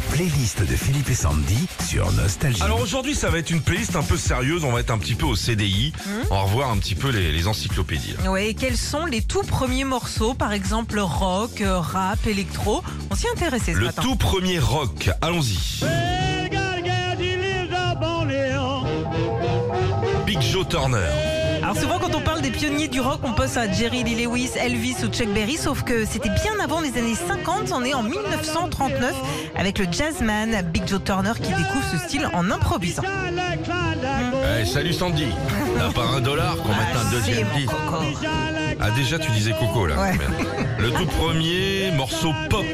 La playlist de Philippe et Sandy sur Nostalgie. Alors aujourd'hui, ça va être une playlist un peu sérieuse. On va être un petit peu au CDI. On va revoir un petit peu les, les encyclopédies. là. Ouais, et quels sont les tout premiers morceaux, par exemple rock, euh, rap, électro? On s'y intéressait ce Le matin. tout premier rock. Allons-y. Big Joe Turner. Alors souvent quand on parle des pionniers du rock, on pense à Jerry Lee Lewis, Elvis ou Chuck Berry, sauf que c'était bien avant les années 50, on est en 1939 avec le jazzman Big Joe Turner qui découvre ce style en improvisant. Eh, salut Sandy. T'as pas un dollar qu'on mette un Ah, deuxième. Ah déjà tu disais Coco là. Ouais. Le tout premier morceau pop.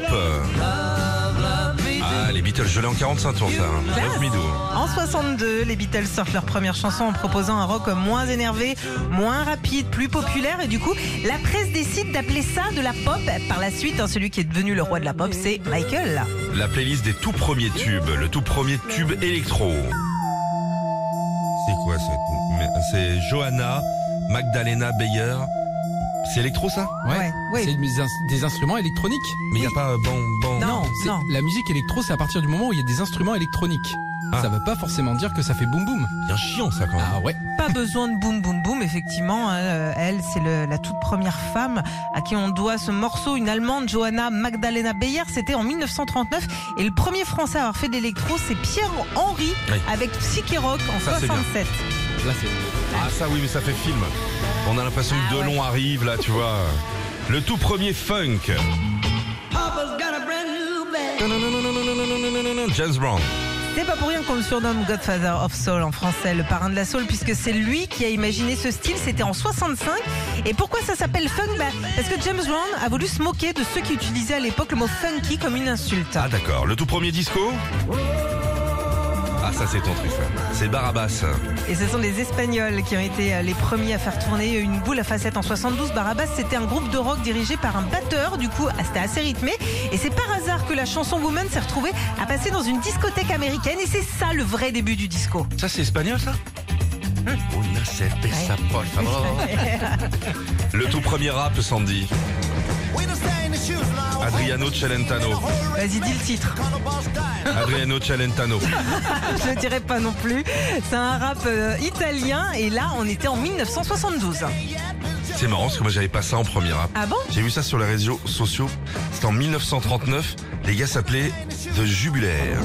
Ah les Beatles, je l'ai en 45 tours ça. hein. Love Me Do. En 62, les Beatles sortent leur première chanson en proposant un rock moins énervé, moins rapide, plus populaire et du coup, la presse décide d'appeler ça de la pop. Par la suite, hein, celui qui est devenu le roi de la pop, c'est Michael. La playlist des tout premiers tubes, le tout premier tube électro. C'est quoi cette... mais C'est Johanna Magdalena Beyer. C'est électro ça? Ouais, oui. C'est des, ins- des instruments électroniques? Mais il n'y a pas euh, bon bon. Non. C'est- La musique électro, c'est à partir du moment où il y a des instruments électroniques. Ah. Ça veut pas forcément dire que ça fait boum boum. Bien chiant ça quand même. Ah ouais. Pas besoin de boum boum boum, effectivement. hein, euh, elle, c'est la toute première femme à qui on doit ce morceau, une Allemande, Johanna Magdalena Beyer. C'était en 1939. Et le premier Français à avoir fait de l'électro, c'est Pierre Henry Oui. avec Psyché Rock en Ça, c'est bien. 67. Là, c'est. Ah ça oui mais ça fait film. On a l'impression Ah, que Delon arrive là tu vois. Le tout premier funk. James Brown. C'est pas pour rien qu'on le surnomme Godfather of Soul en français, le parrain de la soul, puisque c'est lui qui a imaginé ce style. C'était en 65. Et pourquoi ça s'appelle funk? Bah, Parce que James Brown a voulu se moquer de ceux qui utilisaient à l'époque le mot funky comme une insulte. Ah d'accord. Le tout premier disco? Ah ça c'est ton truc ça. C'est Barabas. Et ce sont les Espagnols qui ont été euh, les premiers à faire tourner une boule à facettes en 72. Barabas, c'était un groupe de rock dirigé par un batteur. Du coup, ah, c'était assez rythmé. Et c'est par hasard que la chanson Woman s'est retrouvée à passer dans une discothèque américaine. Et c'est ça le vrai début du disco. Ça c'est espagnol ça Una cerveza, por favor. Le tout premier rap, Sandy. Adriano Celentano. Vas-y, dis le titre. Adriano Celentano. Je ne dirais pas non plus. C'est un rap euh, italien. Et là, on était en 1972. C'est marrant parce que moi j'avais pas ça en premier rap. Ah bon? J'ai vu ça sur les réseaux sociaux. C'était en 1939. Les gars s'appelaient The Jubulaire.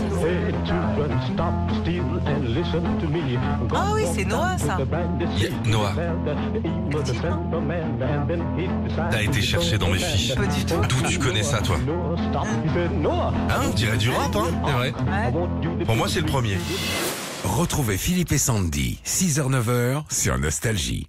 Ah oui, c'est Noah, ça. Yeah, Noah. T'as été chercher dans mes fiches. Pas du tout. D'où tu connais ça, toi Hein On dirait du rap, hein C'est vrai. Ouais. Pour moi, c'est le premier. Retrouvez Philippe et Sandy, 6h-9h sur Nostalgie.